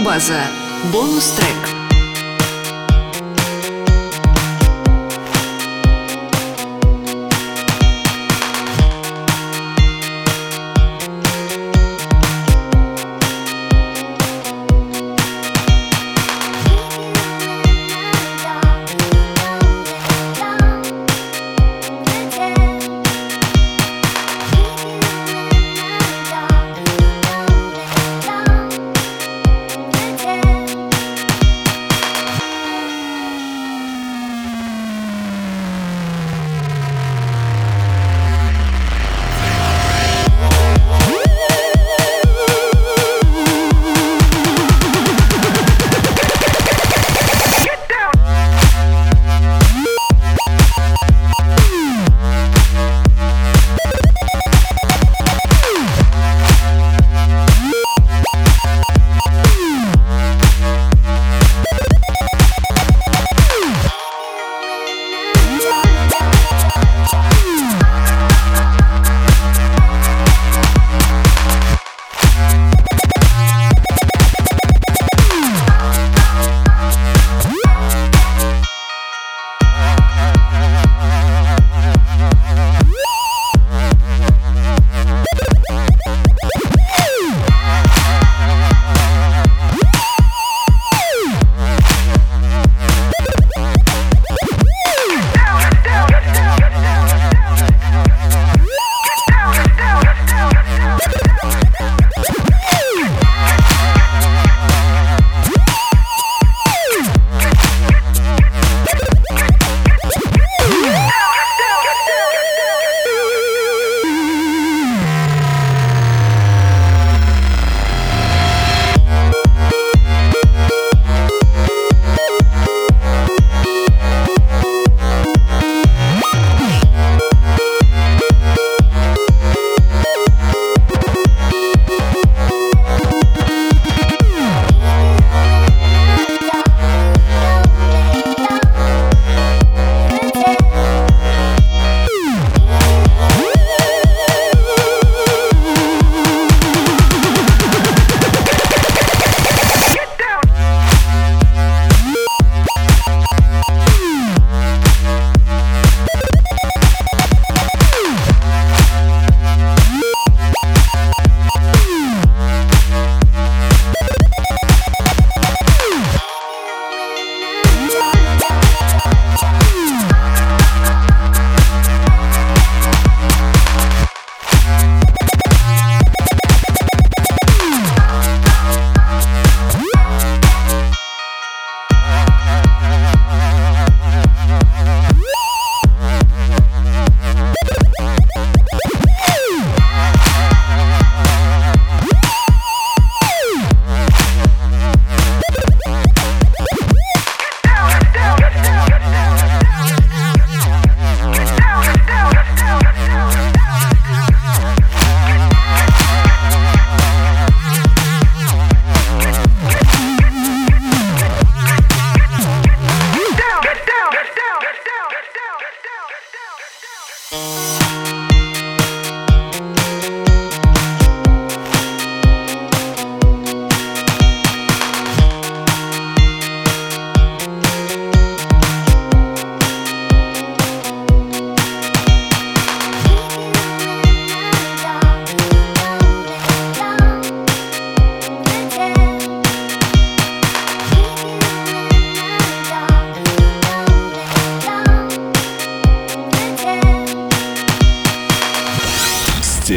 Стереобаза. Бонус трек.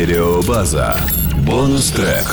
Стереобаза. Бонус трек.